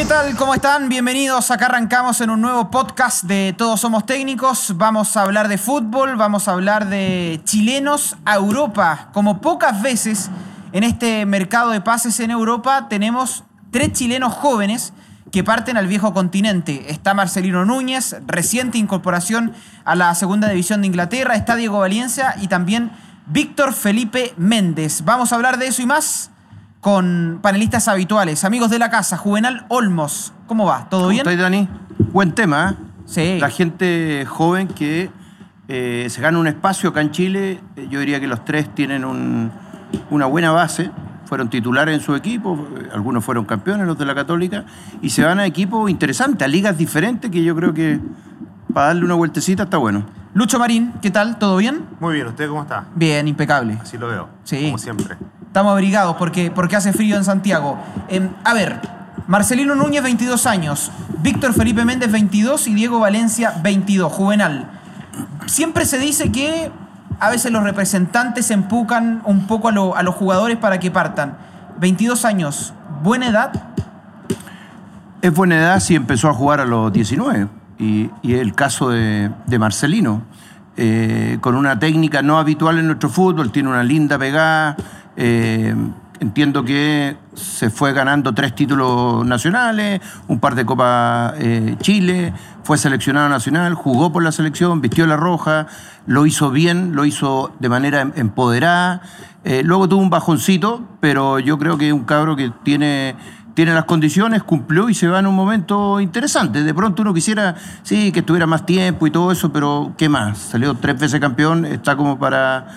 ¿Qué tal? ¿Cómo están? Bienvenidos. Acá arrancamos en un nuevo podcast de Todos Somos Técnicos. Vamos a hablar de fútbol, vamos a hablar de chilenos a Europa. Como pocas veces en este mercado de pases en Europa tenemos tres chilenos jóvenes que parten al viejo continente. Está Marcelino Núñez, reciente incorporación a la segunda división de Inglaterra. Está Diego Valencia y también Víctor Felipe Méndez. Vamos a hablar de eso y más con panelistas habituales, amigos de la casa, Juvenal Olmos. ¿Cómo va? ¿Todo bien? ¿Cómo Dani? Buen tema. ¿eh? Sí. La gente joven que eh, se gana un espacio acá en Chile, eh, yo diría que los tres tienen un- una buena base, fueron titulares en su equipo, eh, algunos fueron campeones, los de la Católica, y se van a equipos interesantes, a ligas diferentes, que yo creo que para darle una vueltecita está bueno. Lucho Marín, ¿qué tal? ¿Todo bien? Muy bien, ¿usted cómo está? Bien, impecable. Así lo veo. Sí. Como siempre. Estamos abrigados porque, porque hace frío en Santiago. Em, a ver, Marcelino Núñez, 22 años. Víctor Felipe Méndez, 22. Y Diego Valencia, 22. Juvenal. Siempre se dice que a veces los representantes empucan un poco a, lo- a los jugadores para que partan. 22 años, buena edad. Es buena edad si empezó a jugar a los 19. Y, y el caso de, de Marcelino, eh, con una técnica no habitual en nuestro fútbol, tiene una linda pegada. Eh, entiendo que se fue ganando tres títulos nacionales, un par de Copa eh, Chile, fue seleccionado nacional, jugó por la selección, vistió la roja, lo hizo bien, lo hizo de manera em- empoderada. Eh, luego tuvo un bajoncito, pero yo creo que es un cabro que tiene tiene las condiciones, cumplió y se va en un momento interesante. De pronto uno quisiera, sí, que estuviera más tiempo y todo eso, pero ¿qué más? Salió tres veces campeón, está como para,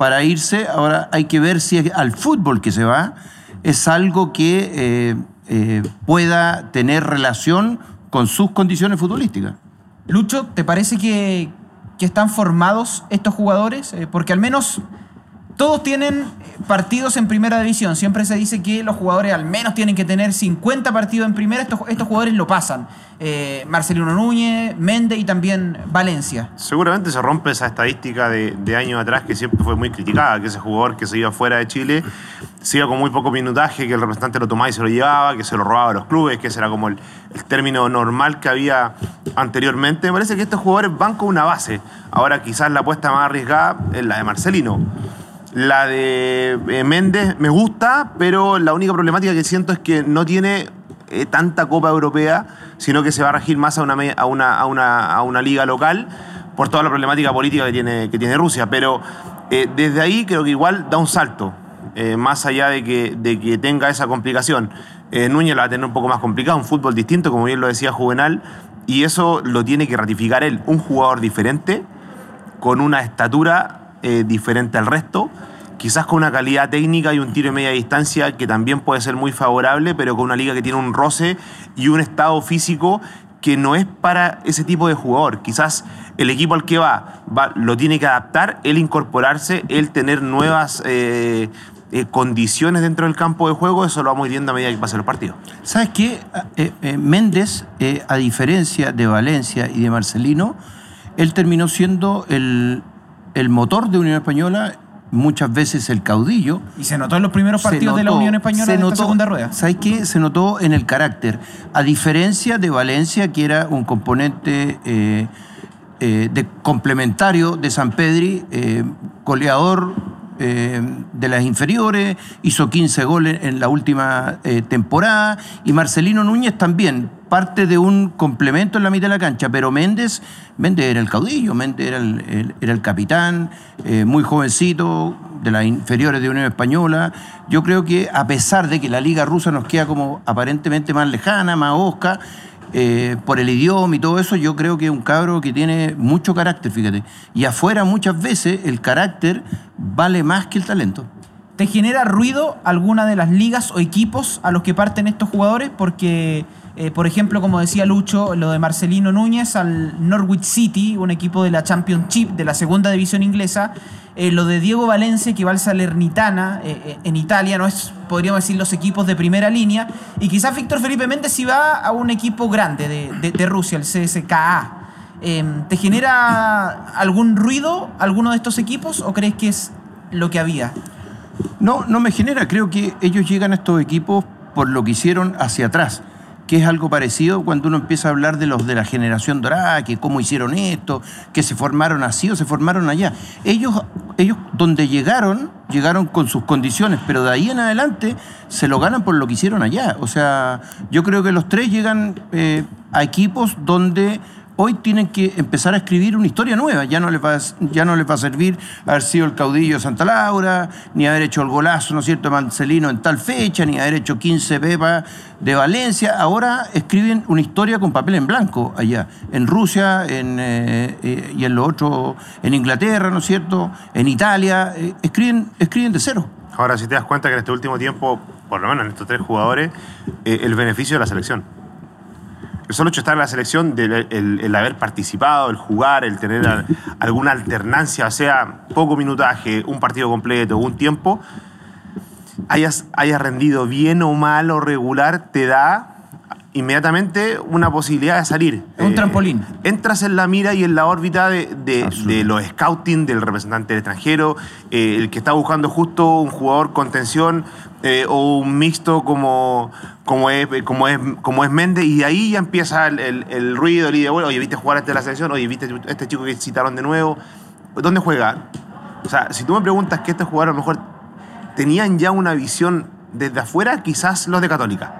para irse. Ahora hay que ver si al fútbol que se va es algo que eh, eh, pueda tener relación con sus condiciones futbolísticas. Lucho, ¿te parece que, que están formados estos jugadores? Eh, porque al menos todos tienen partidos en primera división. Siempre se dice que los jugadores al menos tienen que tener 50 partidos en primera. Estos, jugadores lo pasan. Eh, Marcelino Núñez, Méndez y también Valencia. Seguramente se rompe esa estadística de, de años atrás que siempre fue muy criticada, que ese jugador que se iba fuera de Chile se iba con muy poco minutaje, que el representante lo tomaba y se lo llevaba, que se lo robaba a los clubes, que ese era como el, el término normal que había anteriormente. Me parece que estos jugadores van con una base. Ahora quizás la apuesta más arriesgada es la de Marcelino. La de eh, Méndez me gusta, pero la única problemática que siento es que no tiene eh, tanta Copa Europea, sino que se va a regir más a una, a una, a una, a una liga local por toda la problemática política que tiene, que tiene Rusia. Pero eh, desde ahí creo que igual da un salto, más allá de que, de que tenga esa complicación. Núñez la va a tener un poco más complicado, un fútbol distinto, como bien lo decía Juvenal, y eso lo tiene que ratificar él, un jugador diferente, con una estatura eh, diferente al resto, quizás con una calidad técnica y un tiro de media distancia que también puede ser muy favorable, pero con una liga que tiene un roce y un estado físico que no es para ese tipo de jugador. Quizás el equipo al que va, lo tiene que adaptar, él incorporarse, él tener nuevas eh, eh, condiciones dentro del campo de juego, eso lo vamos viendo a medida que pasen los partidos. ¿Sabes qué? Eh, eh, Méndez, a diferencia de Valencia y de Marcelino, él terminó siendo el, el motor de Unión Española, muchas veces el caudillo. Y se notó en los primeros partidos de la Unión Española se en esta notó- segunda rueda. ¿Sabes qué? Se notó en el carácter. A diferencia de Valencia, que era un componente eh, eh, de complementario de San Pedri, eh, goleador eh, de las inferiores, hizo 15 goles en la última eh, temporada, y Marcelino Núñez también, parte de un complemento en la mitad de la cancha, pero Méndez, Méndez era el caudillo, Méndez era el, era el capitán, eh, muy jovencito, de las inferiores de Unión Española. Yo creo que a pesar de que la liga rusa nos queda como aparentemente más lejana, más osca, eh, por el idioma y todo eso, yo creo que es un cabro que tiene mucho carácter, fíjate. Y afuera muchas veces el carácter vale más que el talento. ¿Te genera ruido alguna de las ligas o equipos a los que parten estos jugadores? Porque, eh, por ejemplo, como decía Lucho, lo de Marcelino Núñez al Norwich City, un equipo de la Championship, de la segunda división inglesa. eh, lo de Diego Valencia, que va al Salernitana eh, eh, en Italia, no es, podríamos decir, los equipos de primera línea. Y quizás Víctor Felipe Méndez si va a un equipo grande de, Rusia, el CSKA. Eh, ¿Te genera algún ruido alguno de estos equipos o crees que es lo que había? No, no me genera. Creo que ellos llegan a estos equipos por lo que hicieron hacia atrás, que es algo parecido cuando uno empieza a hablar de los de la generación dorada, que cómo hicieron esto, que se formaron así o se formaron allá. Ellos, ellos donde llegaron, llegaron con sus condiciones, pero de ahí en adelante se lo ganan por lo que hicieron allá. O sea, yo creo que los tres llegan eh, a equipos donde hoy tienen que empezar a escribir una historia nueva. Ya no les va, a- ya no les va a servir haber sido el caudillo de Santa Laura, ni haber hecho el golazo, ¿no es cierto?, de Marcelino en tal fecha, ni haber hecho 15 Pepa de Valencia. Ahora escriben una historia con papel en blanco allá, en Rusia eh, eh, y en lo otro, en Inglaterra, ¿no es cierto?, en Italia. eh, escriben, escriben de cero. Ahora, si te das cuenta que en este último tiempo, por lo menos en estos tres jugadores, el beneficio de la selección. El solo hecho de estar en la selección, del- el, el haber participado, el jugar, el tener a- alguna alternancia, o sea, poco minutaje, un partido completo, un tiempo, hayas, hayas rendido bien o mal o regular, te da inmediatamente una posibilidad de salir. Un trampolín. Entras en la mira y en la órbita de, de- de los scouting, del representante del extranjero, eh, el que está buscando justo un jugador contención eh, o un mixto como, como, es, como, es, como es Méndez, y ahí ya empieza el, el- el ruido, el y vuelta. oye, ¿viste jugar este de la selección? Oye, ¿viste este chico que citaron de nuevo? ¿Dónde juega? O sea, si tú me preguntas que este jugador a lo mejor tenían ya una visión desde afuera, quizás los de Católica.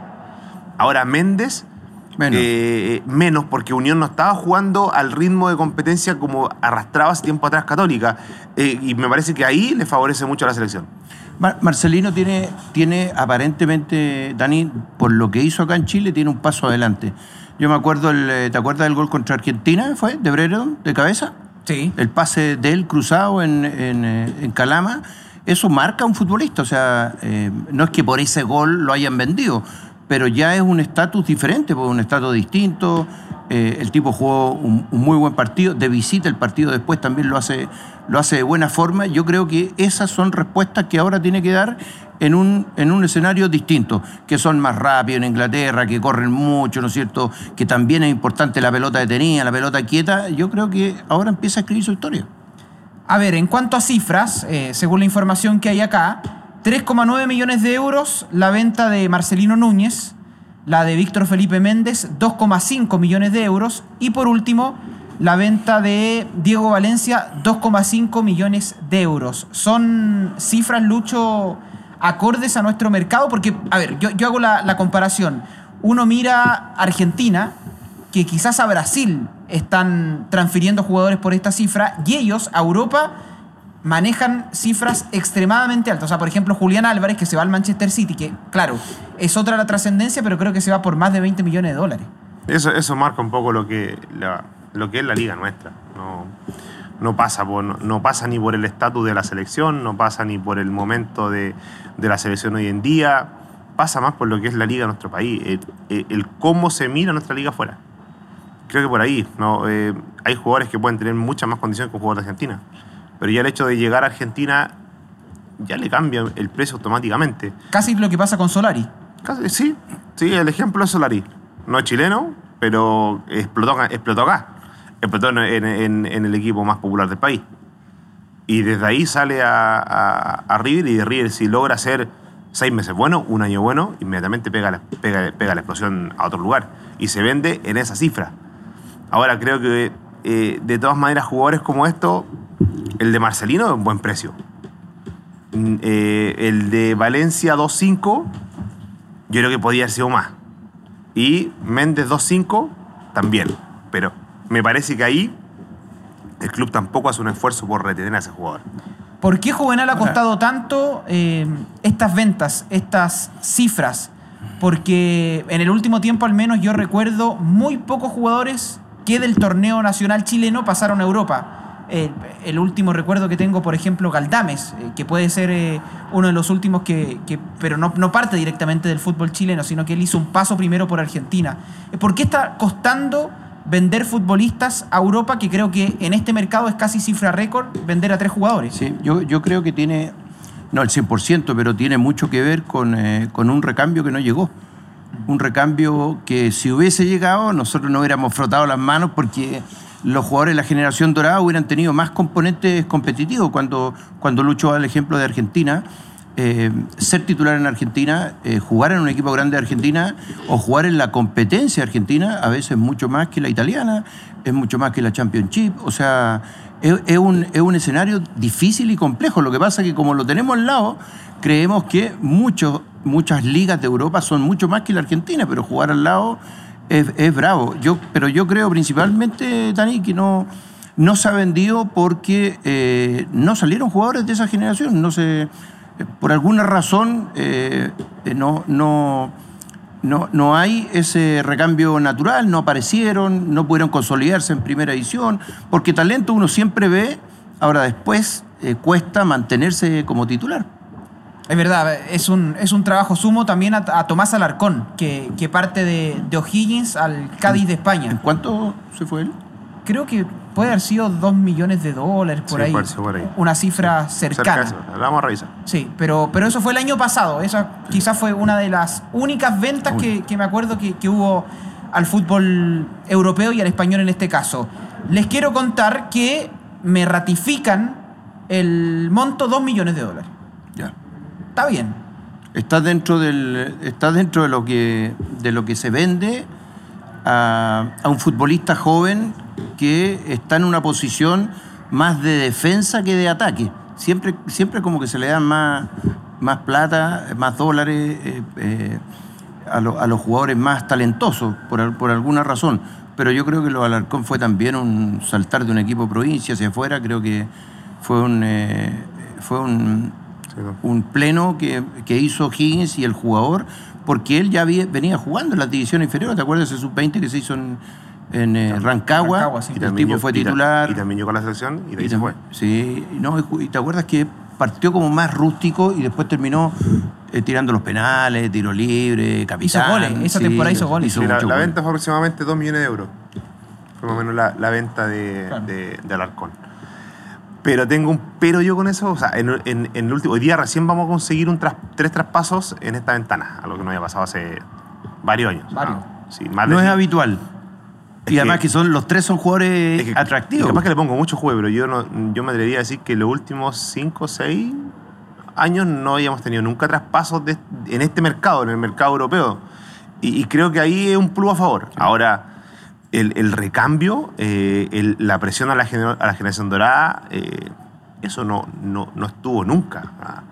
Ahora Méndez, Menos. eh, menos, porque Unión no estaba jugando al ritmo de competencia como arrastraba hace tiempo atrás Católica. Eh, y me parece que ahí le favorece mucho a la selección. Mar- Marcelino tiene, tiene aparentemente, Dani, por lo que hizo acá en Chile, tiene un paso adelante. Yo me acuerdo, el, eh, ¿te acuerdas del gol contra Argentina? ¿Fue? ¿De Brereton? ¿De cabeza? Sí. El pase de él cruzado en, en, eh, en Calama. Eso marca a un futbolista. O sea, eh, no es que por ese gol lo hayan vendido, pero ya es un estatus diferente, pues, un estatus distinto. Eh, el tipo jugó un, un muy buen partido. De visita el partido después también lo hace, lo hace de buena forma. Yo creo que esas son respuestas que ahora tiene que dar en un, en un escenario distinto, que son más rápidos en Inglaterra, que corren mucho, ¿no es cierto? Que también es importante la pelota detenida, la pelota quieta. Yo creo que ahora empieza a escribir su historia. A ver, en cuanto a cifras, eh, según la información que hay acá, 3,9 millones de euros la venta de Marcelino Núñez, la de Víctor Felipe Méndez, 2,5 millones de euros, y por último, la venta de Diego Valencia, 2,5 millones de euros. Son cifras, Lucho, acordes a nuestro mercado, porque, a ver, yo, hago la, la comparación. Uno mira Argentina, que quizás a Brasil están transfiriendo jugadores por esta cifra y ellos a Europa manejan cifras extremadamente altas. O sea, por ejemplo, Julián Álvarez, que se va al Manchester City, que claro, es otra la trascendencia, pero creo que se va por más de 20 millones de dólares. Eso, eso marca un poco lo que, lo que es la liga nuestra. No, no, pasa por, no, pasa ni por el estatus de la selección, no pasa ni por el momento de, de la selección hoy en día, pasa más por lo que es la liga de nuestro país, el, cómo se mira nuestra liga afuera. Creo que por ahí, ¿no? Eh, hay jugadores que pueden tener muchas más condiciones que un jugador de Argentina, pero ya el hecho de llegar a Argentina ya le cambia el precio automáticamente. Casi lo que pasa con Solari. Casi- Sí, sí, el ejemplo es Solari. No es chileno, pero explotó, acá- explotó acá. Explotó en, en- en- en el equipo más popular del país. Y desde ahí sale a, a, a River y de River si logra hacer seis meses bueno, un año bueno, inmediatamente pega la, pega, pega la explosión a otro lugar. Y se vende en esa cifra. Ahora creo que eh, de todas maneras jugadores como esto, el de Marcelino es un buen precio. Mm, eh, el de Valencia 2.5 yo creo que podía haber sido más. Y Méndez 2-5 también. Pero me parece que ahí el club tampoco hace un esfuerzo por retener a ese jugador. ¿Por qué Juvenal ha costado tanto eh, estas ventas, estas cifras? Porque en el último tiempo al menos yo recuerdo muy pocos jugadores que del torneo nacional chileno pasaron a Europa. El, el último recuerdo que tengo, por ejemplo, Galdames, eh, que puede ser eh, uno de los últimos que, pero no, parte directamente del fútbol chileno, sino que él hizo un paso primero por Argentina. Eh, ¿Por qué está costando vender futbolistas a Europa, que creo que en este mercado es casi cifra récord, vender a tres jugadores? Sí, yo, creo que tiene, no el 100%, pero tiene mucho que ver con, eh, con un recambio que no llegó. Un recambio que si hubiese llegado, nosotros no hubiéramos frotado las manos porque los jugadores de la generación dorada hubieran tenido más componentes competitivos. Cuando, cuando Lucho da el ejemplo de Argentina, eh, ser titular en Argentina, eh, jugar en un equipo grande de Argentina o jugar en la competencia argentina, a veces mucho más que la italiana, es mucho más que la Championship. O sea, es, un, es un escenario difícil y complejo. Lo que pasa es que como lo tenemos al lado, creemos que muchos, muchas ligas de Europa son mucho más que la Argentina, pero jugar al lado es, es bravo. Yo, pero yo creo principalmente, Dani, que no, no se ha vendido porque eh, no salieron jugadores de esa generación. No se, por alguna razón eh, eh, no, no, no, no hay ese recambio natural, no aparecieron, no pudieron consolidarse en primera edición, porque talento uno siempre ve, ahora después eh, cuesta mantenerse como titular. Es verdad, es un, es un trabajo sumo también a, a Tomás Alarcón, que, que parte de, de O'Higgins al Cádiz de ¿En España. cuánto se fue él? Creo que puede haber sido 2 millones de dólares por Sí, ahí. por ahí. Una cifra Cerca cercana. La vamos a revisar. Sí, pero, pero eso fue el año pasado. Esa quizás fue una de las únicas ventas que, que me acuerdo que, que hubo al fútbol europeo y al español en este caso. Les quiero contar que me ratifican el monto 2 millones de dólares. Ya. Está bien. Está dentro, del, está dentro de, lo que, de lo que se vende a, un futbolista joven que está en una posición más de defensa que de ataque. Siempre, siempre como que se le dan más, más plata, más dólares eh, eh, a, lo- a los jugadores más talentosos, por, por alguna razón. Pero yo creo que lo Alarcón fue también un saltar de un equipo provincia hacia afuera. Creo que fue un, eh, fue un. Un pleno que, que hizo Higgins y el jugador, porque él ya había- venía jugando en la división inferior. ¿Te acuerdas ese sub-20 que se hizo en, en eh, Rancagua? Rancagua, sí. Y El tipo yo- fue y ta- titular. Y, también llegó a la selección y de ahí Y se fue. Sí, y no, y te acuerdas que partió como más rústico y después terminó eh, tirando los penales, tiro libre, capitán. goles, esa temporada hizo goles. Sí, la, venta fue aproximadamente 2 millones de euros. Fue más o menos la, la venta de, Claro. de, de Alarcón. Pero tengo un pero yo con eso. O sea, en, en- en el último. Hoy día recién vamos a conseguir un tras- tres traspasos en esta ventana, algo que no había pasado hace varios años. Varios. Ah, sí, más No de- es habitual. Es y además que- son los tres son jugadores es que- atractivos. y capaz que le pongo mucho juego, pero yo, no, yo me atrevería a decir que los últimos 5 o 6 años no habíamos tenido nunca traspasos de- en este mercado, en el mercado europeo. Y, y creo que ahí es un plus a favor. Ahora, el, el recambio, eh, el- la presión a la, gener- a la generación dorada, eh, eso no, no, no estuvo nunca. Ah,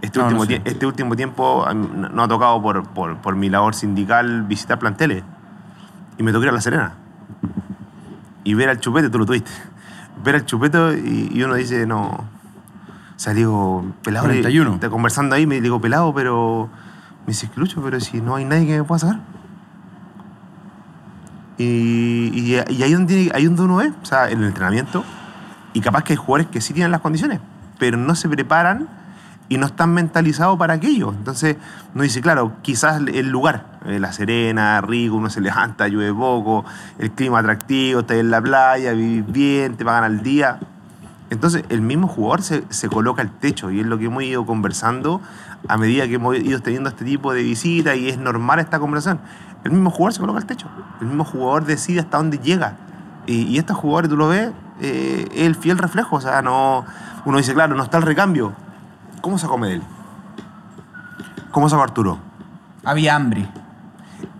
Este, No, último, no sé. tie- este último tiempo no ha tocado por, por, por mi labor sindical visitar planteles. Y me tocó ir a La Serena y ver al chupete, tú lo tuviste. Ver al chupete y, y uno dice, no. O sea, digo, pelado. le- 41. está conversando ahí, me digo, pelado, pero. Me dice, Lucho, pero si no hay nadie que me pueda sacar. Y, y, y ahí, donde, ahí donde uno ve, o sea, en el entrenamiento, y capaz que hay jugadores que sí tienen las condiciones, pero no se preparan y no están mentalizados para aquello. Entonces, uno dice, claro, quizás el lugar, eh, La Serena, rico, uno se levanta, llueve poco, el clima atractivo, está en la playa, vivís bien, te pagan al día. Entonces, el mismo jugador se, se coloca al techo y es lo que hemos ido conversando a medida que hemos ido teniendo este tipo de visitas y es normal esta conversación. El mismo jugador se coloca al techo, el mismo jugador decide hasta dónde llega. Y, y estos jugadores, tú lo ves, eh, es el fiel reflejo. O sea, no, uno dice, claro, no está el recambio. ¿Cómo sacó Medel? ¿Cómo sacó Arturo? Había hambre.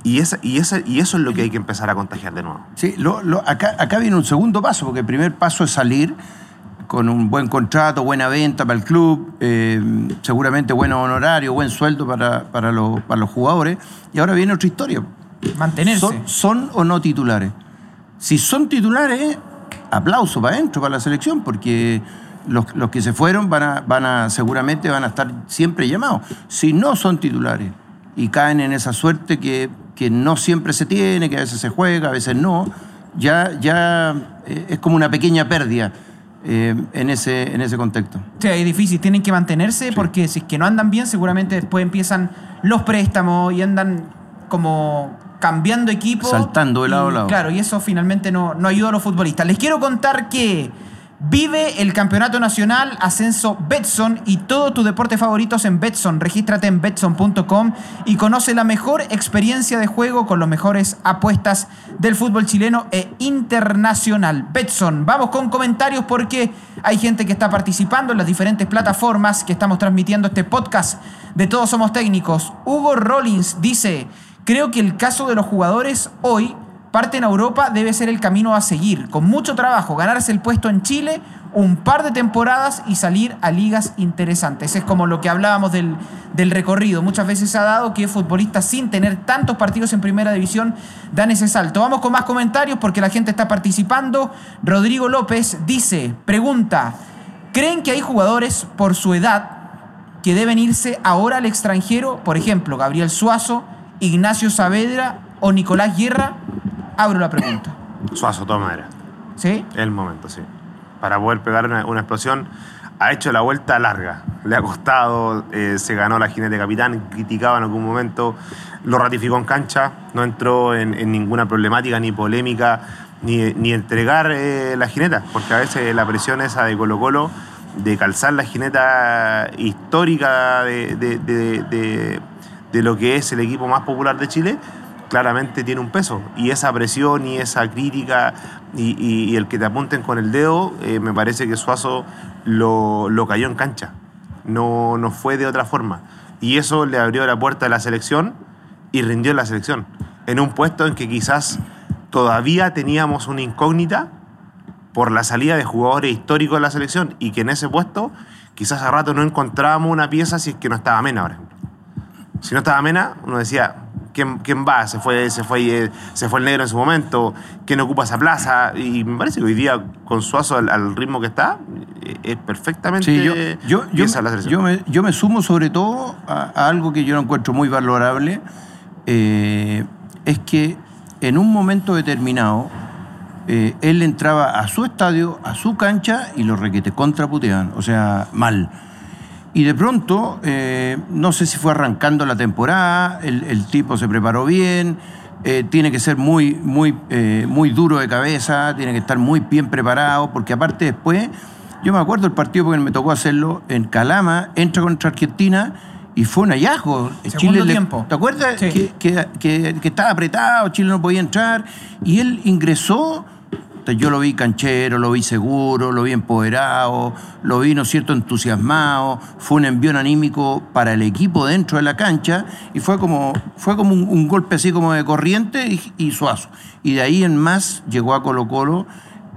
Y, esa, y, esa, y eso es lo que hay que empezar a contagiar de nuevo. Sí, lo- lo- acá, acá viene un segundo paso, porque el primer paso es salir con un buen contrato, buena venta para el club, eh, seguramente buen honorario, buen sueldo para, para, los, para los jugadores. Y ahora viene otra historia. Mantenerse. ¿Son, son o no titulares? Si son titulares, aplauso para adentro, para la selección, porque los, los que se fueron van a, van a, seguramente van a estar siempre llamados. Si no son titulares y caen en esa suerte que, que no siempre se tiene, que a veces se juega, a veces no, ya, ya eh, es como una pequeña pérdida eh, en, ese, en ese contexto. Sí, es difícil, tienen que mantenerse porque si es que no andan bien, seguramente después empiezan los préstamos y andan como cambiando equipo. Saltando de lado Y, a lado. Claro, y eso finalmente no, no ayuda a los futbolistas. Les quiero contar que Vive el campeonato nacional, ascenso Betson y todos tus deportes favoritos en Betson. Regístrate en betson.com y conoce la mejor experiencia de juego con las mejores apuestas del fútbol chileno e internacional. Betson, vamos con comentarios porque hay gente que está participando en las diferentes plataformas que estamos transmitiendo este podcast de Todos Somos Técnicos. Hugo Rollins dice, creo que el caso de los jugadores hoy parte en Europa debe ser el camino a seguir, con mucho trabajo, ganarse el puesto en Chile, un par de temporadas y salir a ligas interesantes. Es como lo que hablábamos del, del recorrido. Muchas veces ha dado que futbolistas sin tener tantos partidos en primera división dan ese salto. Vamos con más comentarios porque la gente está participando. Rodrigo López dice, pregunta, ¿creen que hay jugadores por su edad que deben irse ahora al extranjero? Por ejemplo, Gabriel Suazo, Ignacio Saavedra o Nicolás Guerra Abro la pregunta. Suazo, de todas maneras. ¿Sí? El momento, sí. Para poder pegar una, una explosión. Ha hecho la vuelta larga. Le ha costado. eh, se ganó la jinete capitán. Criticaba en algún momento. Lo ratificó en cancha. No entró en, en ninguna problemática ni polémica. Ni, ni entregar eh, la jineta. Porque a veces la presión esa de Colo Colo. De calzar la jineta histórica de, de- de- de- de lo que es el equipo más popular de Chile claramente tiene un peso. Y esa presión y esa crítica y, el que te apunten con el dedo, eh, me parece que Suazo lo, lo cayó en cancha. No, no fue de otra forma. Y eso le abrió la puerta a la selección y rindió en la selección. En un puesto en que quizás todavía teníamos una incógnita por la salida de jugadores históricos de la selección y que en ese puesto quizás a rato no encontrábamos una pieza si es que no estaba Mena, por ejemplo. Si no estaba Mena, uno decía, ¿quién, quién va? Se fue, se, fue, eh, se fue el negro en su momento, ¿quién ocupa esa plaza? Y me parece que hoy día, con Suazo al, al ritmo que está, eh, es perfectamente Sí, yo, yo, yo, la yo me, yo me sumo sobre todo a, a algo que yo no encuentro muy valorable, eh, es que en un momento determinado eh, él entraba a su estadio, a su cancha y los requetes contraputeaban, o sea, mal. Y de pronto, eh, no sé si fue arrancando la temporada, el, el tipo se preparó bien, eh, tiene que ser muy, muy, eh, muy duro de cabeza, tiene que estar muy bien preparado, porque aparte después, yo me acuerdo el partido porque me tocó hacerlo en Calama, entra contra Argentina y fue un hallazgo. Segundo le- tiempo. ¿Te acuerdas? Sí. Que, que- que- que estaba apretado, Chile no podía entrar, y él ingresó yo lo vi canchero, lo vi seguro, lo vi empoderado, lo vi, ¿no cierto?, entusiasmado. Fue un envío anímico para el equipo dentro de la cancha y fue como, fue como un, golpe así como de corriente y, y suazo. Y de ahí en más llegó a Colo Colo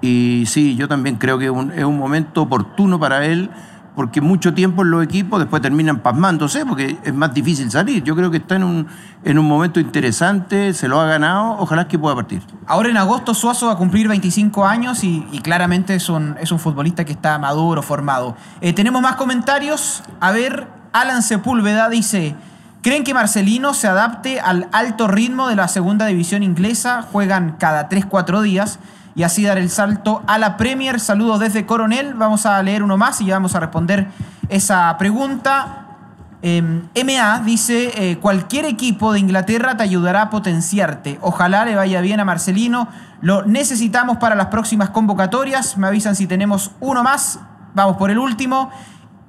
y sí, yo también creo que es un momento oportuno para él porque mucho tiempo los equipos después terminan pasmándose porque es más difícil salir. Yo creo que está en un, en un momento interesante, se lo ha ganado, ojalá que pueda partir. Ahora en agosto Suazo va a cumplir 25 años y, y claramente es un, es un futbolista que está maduro, formado. Eh, tenemos más comentarios. A ver, Alan Sepúlveda dice, ¿creen que Marcelino se adapte al alto ritmo de la segunda división inglesa? Juegan cada 3-4 días y así dar el salto a la Premier. Saludos desde Coronel. Vamos a leer uno más y ya vamos a responder esa pregunta. Eh, MA dice, cualquier equipo de Inglaterra te ayudará a potenciarte. Ojalá le vaya bien a Marcelino. Lo necesitamos para las próximas convocatorias. Me avisan si tenemos uno más. Vamos por el último.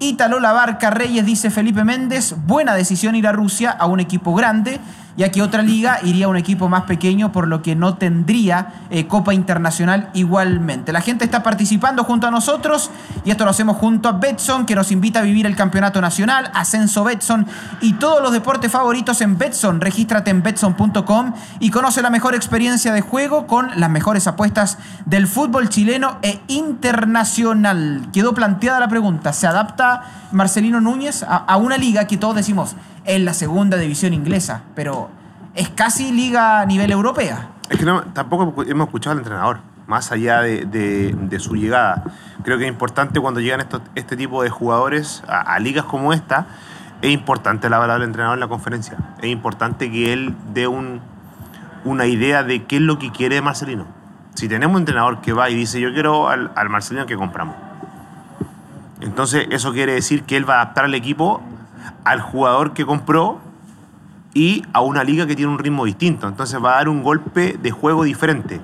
Ítalo Labarca Reyes dice Felipe Méndez, buena decisión ir a Rusia a un equipo grande, ya que otra liga iría a un equipo más pequeño, por lo que no tendría eh, Copa Internacional igualmente. La gente está participando junto a nosotros y esto lo hacemos junto a Betson, que nos invita a vivir el Campeonato Nacional, Ascenso Betson y todos los deportes favoritos en Betson. Regístrate en betson.com y conoce la mejor experiencia de juego con las mejores apuestas del fútbol chileno e internacional. Quedó planteada la pregunta, ¿se adapta Marcelino Núñez a, a una liga que todos decimos es la segunda división inglesa, pero es casi liga a nivel europea? Es que tampoco hemos escuchado al entrenador, más allá de, de- su llegada. Creo que es importante cuando llegan estos, este tipo de jugadores a, ligas como esta, es importante la palabra del entrenador en la conferencia. Es importante que él dé un- una idea de qué es lo que quiere Marcelino. Si tenemos un entrenador que va y dice, yo quiero al, al Marcelino que compramos. Entonces eso quiere decir que él va a adaptar al equipo al jugador que compró y a una liga que tiene un ritmo distinto. Entonces va a dar un golpe de juego diferente.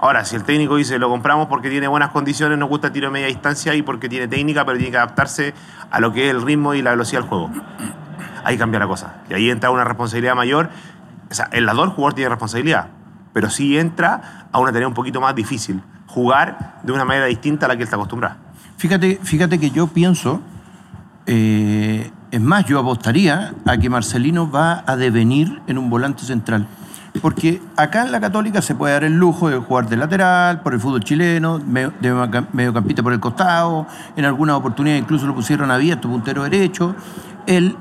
Ahora, si el técnico dice lo compramos porque tiene buenas condiciones, nos gusta el tiro de media distancia y porque tiene técnica, pero tiene que adaptarse a lo que es el ritmo y la velocidad del juego. Ahí cambia la cosa. Y ahí entra una responsabilidad mayor. O sea, el jugador tiene responsabilidad, pero sí entra a una tarea un poquito más difícil. Jugar de una manera distinta a la que él está acostumbrado. Fíjate, fíjate que yo pienso, eh, es más, yo apostaría a que Marcelino va a devenir en un volante central. Porque acá en la Católica se puede dar el lujo de jugar de lateral, por el fútbol chileno, de medio- mediocampista por el costado, en algunas oportunidades incluso lo pusieron abierto, puntero derecho. Él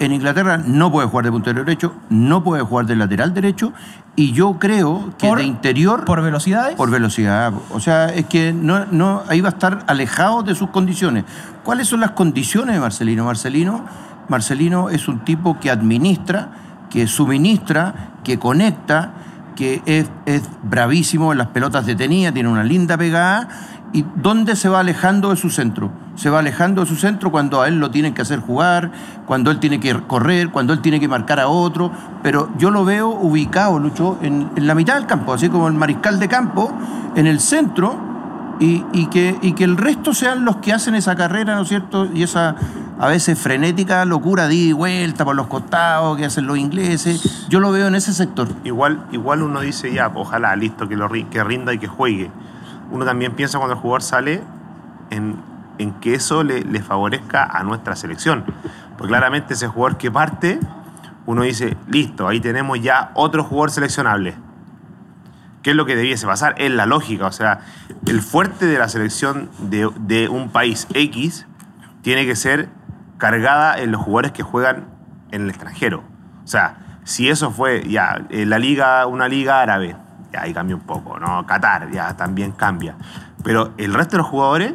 en Inglaterra no puede jugar de puntero derecho, no puede jugar de lateral derecho, y yo creo que Por- de interior... ¿Por velocidades? Por velocidad. O sea, es que no, no, ahí va a estar alejado de sus condiciones. ¿Cuáles son las condiciones de Marcelino? Marcelino, Marcelino es un tipo que administra, que suministra, que conecta, que es, es bravísimo en las pelotas detenidas, tiene una linda pegada. ¿Y dónde se va alejando de su centro? Se va alejando de su centro cuando a él lo tienen que hacer jugar, cuando él tiene que correr, cuando él tiene que marcar a otro. Pero yo lo veo ubicado, Lucho, en, en la mitad del campo, así como el mariscal de campo, en el centro, y, y que, y que el resto sean los que hacen esa carrera, ¿no es cierto? Y esa a veces frenética locura y vuelta por los costados que hacen los ingleses. Yo lo veo en ese sector. Igual, igual uno dice ya, ojalá, listo, que, lo, que rinda y que juegue. Uno también piensa cuando el jugador sale en, en que eso le, favorezca a nuestra selección. Porque claramente ese jugador que parte, uno dice, listo, ahí tenemos ya otro jugador seleccionable. ¿Qué es lo que debiese pasar? Es la lógica. O sea, el fuerte de la selección de, de un país X tiene que ser cargada en los jugadores que juegan en el extranjero. O sea, si eso fue ya en la liga, una liga árabe, ya ahí cambia un poco, ¿no? Qatar ya también cambia. Pero el resto de los jugadores,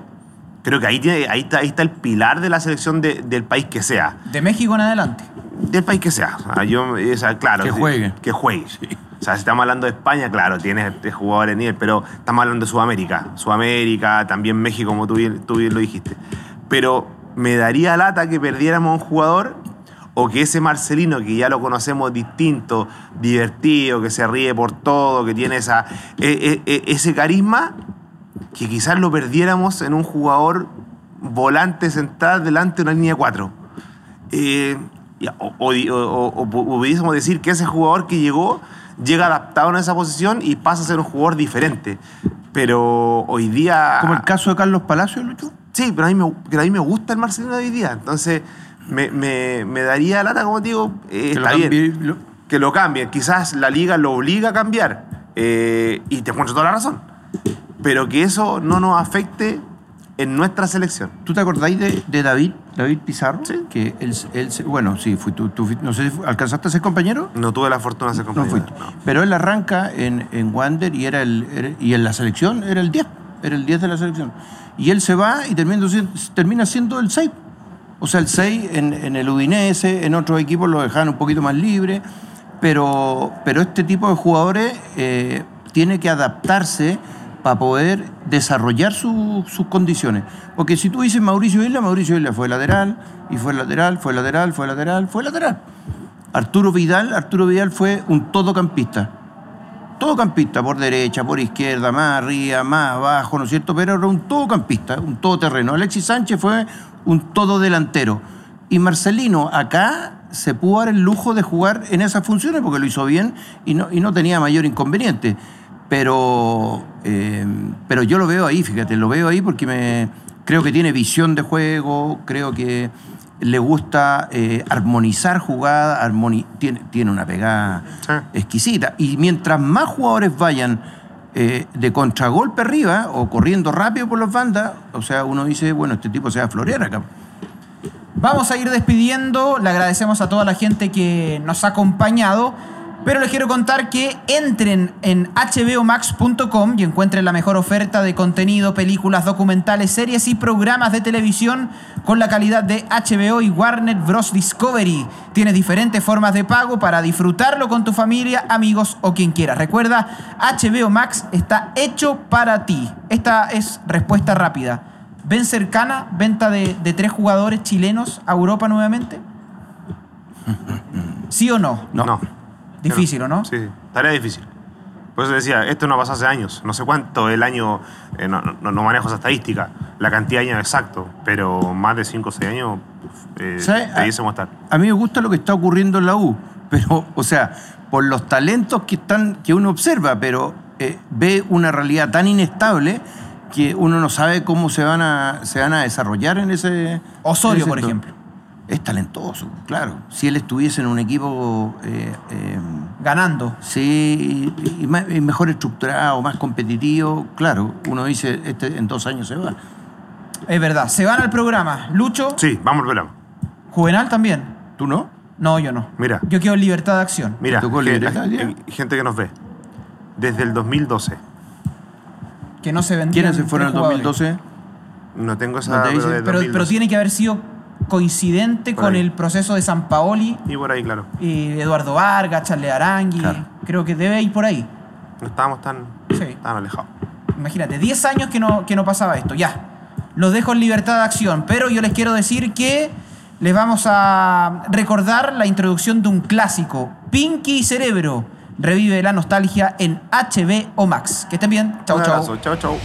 creo que ahí, tiene, ahí, está, ahí está el pilar de la selección de- del país que sea De México en adelante. del país que sea. O sea, yo, o sea, claro, Que juegue. Que juegue. O sea, si estamos hablando de España, claro, tienes este jugadores nivel, pero estamos hablando de Sudamérica. Sudamérica, también México, como tú bien, tú bien lo dijiste. Pero me daría lata que perdiéramos a un jugador o que ese Marcelino, que ya lo conocemos distinto, divertido, que se ríe por todo, que tiene esa, e- e- e- ese carisma, que quizás lo perdiéramos en un jugador volante central delante de una línea 4. Eh, o- o- o pudiésemos decir que ese jugador que llegó llega adaptado en esa posición y pasa a ser un jugador diferente. Pero hoy día. Como el caso de Carlos Palacios, Lucho. Sí, pero a mí me, pero a mí me gusta el Marcelino de hoy día. Entonces, me, me- me daría lata, como te digo, eh, Que lo bien, cambie- lo- que lo cambien. Quizás la liga lo obliga a cambiar. eh, y te encuentro toda la razón. Pero que eso no nos afecte en nuestra selección. ¿Tú te acordáis de, de David, David Pizarro? Sí. Que él, él bueno, sí, fui tú, no sé si alcanzaste a ser compañero. No tuve la fortuna de ser compañero. no. Pero él arranca en, en Wander y, era el, era- y en la selección era el 10. Era el 10 de la selección. Y él se va y termina, siendo- termina siendo el 6. O sea, el 6 en, el Udinese, en otros equipos lo dejaban un poquito más libre. Pero, pero este tipo de jugadores eh, tiene que adaptarse para poder desarrollar su- sus condiciones. Porque si tú dices Mauricio Isla, Mauricio Isla fue lateral, y fue lateral, fue lateral, fue lateral, fue lateral. Arturo Vidal, Arturo Vidal fue un todocampista. Todocampista, por derecha, por izquierda, más arriba, más abajo, ¿no es cierto? Pero era un todocampista, un todoterreno. Alexis Sánchez fue un todo delantero. Y Marcelino acá se pudo dar el lujo de jugar en esas funciones porque lo hizo bien y no, y no tenía mayor inconveniente. Pero, eh, pero yo lo veo ahí, fíjate, lo veo ahí porque me, creo que tiene visión de juego, creo que le gusta eh, armonizar jugadas, armoni- tiene, tiene una pegada Sí. exquisita. Y mientras más jugadores vayan eh, de contragolpe arriba o corriendo rápido por las bandas, o sea, uno dice, bueno, este tipo se va a florear acá. Vamos a ir despidiendo. Le agradecemos a toda la gente que nos ha acompañado. Pero les quiero contar que entren en hbomax.com y encuentren la mejor oferta de contenido, películas, documentales, series y programas de televisión con la calidad de HBO y Warner Bros. Discovery. Tienes diferentes formas de pago para disfrutarlo con tu familia, amigos o quien quiera. Recuerda, HBO Max está hecho para ti. Esta es respuesta rápida. ¿Ven cercana venta de, de tres jugadores chilenos a Europa nuevamente? ¿Sí o no? No. Difícil, ¿o no? Sí, sí. Tarea difícil. Por eso decía, esto no pasó hace años. No sé cuánto el año, eh, no, no- no manejo esa estadística, la cantidad de años exacto, pero más de 5 o 6 años eh, debiésemos estar. A mí me gusta lo que está ocurriendo en la U, pero, o sea, por los talentos que, están, que uno observa, pero eh, ve una realidad tan inestable que uno no sabe cómo se van a, se van a desarrollar en ese. Osorio, en ese por ejemplo. Es talentoso, claro. Si él estuviese en un equipo. eh, eh, Ganando. Sí, y, y más- y mejor estructurado, más competitivo, claro, uno dice, este en dos años se va. Es verdad. Se van al programa. Lucho, Sí, vamos al programa. Juvenal también. ¿Tú no? No, yo no. Mira. Yo quiero libertad de acción. Mira, ¿Te tocó gen- libreta hoy día? eh, gente que nos ve. Desde el 2012. Que no se vendían ¿Quiénes se fueron en el jugadores. 2012? No tengo esa. ¿No te pero dice? desde Pero, 2012. pero tiene que haber sido coincidente Por con ahí. el proceso de San Paoli Y por ahí, claro. y Eduardo Vargas, Charles Arangui. Claro. Creo que debe ir por ahí. No estábamos tan, Sí. tan alejados. Imagínate, 10 años que no, que no pasaba esto. Ya. Los dejo en libertad de acción. Pero yo les quiero decir que les vamos a recordar la introducción de un clásico. Pinky y Cerebro. Revive la nostalgia en HBO Max. Que estén bien. Chau, Un chau. Chau, chau.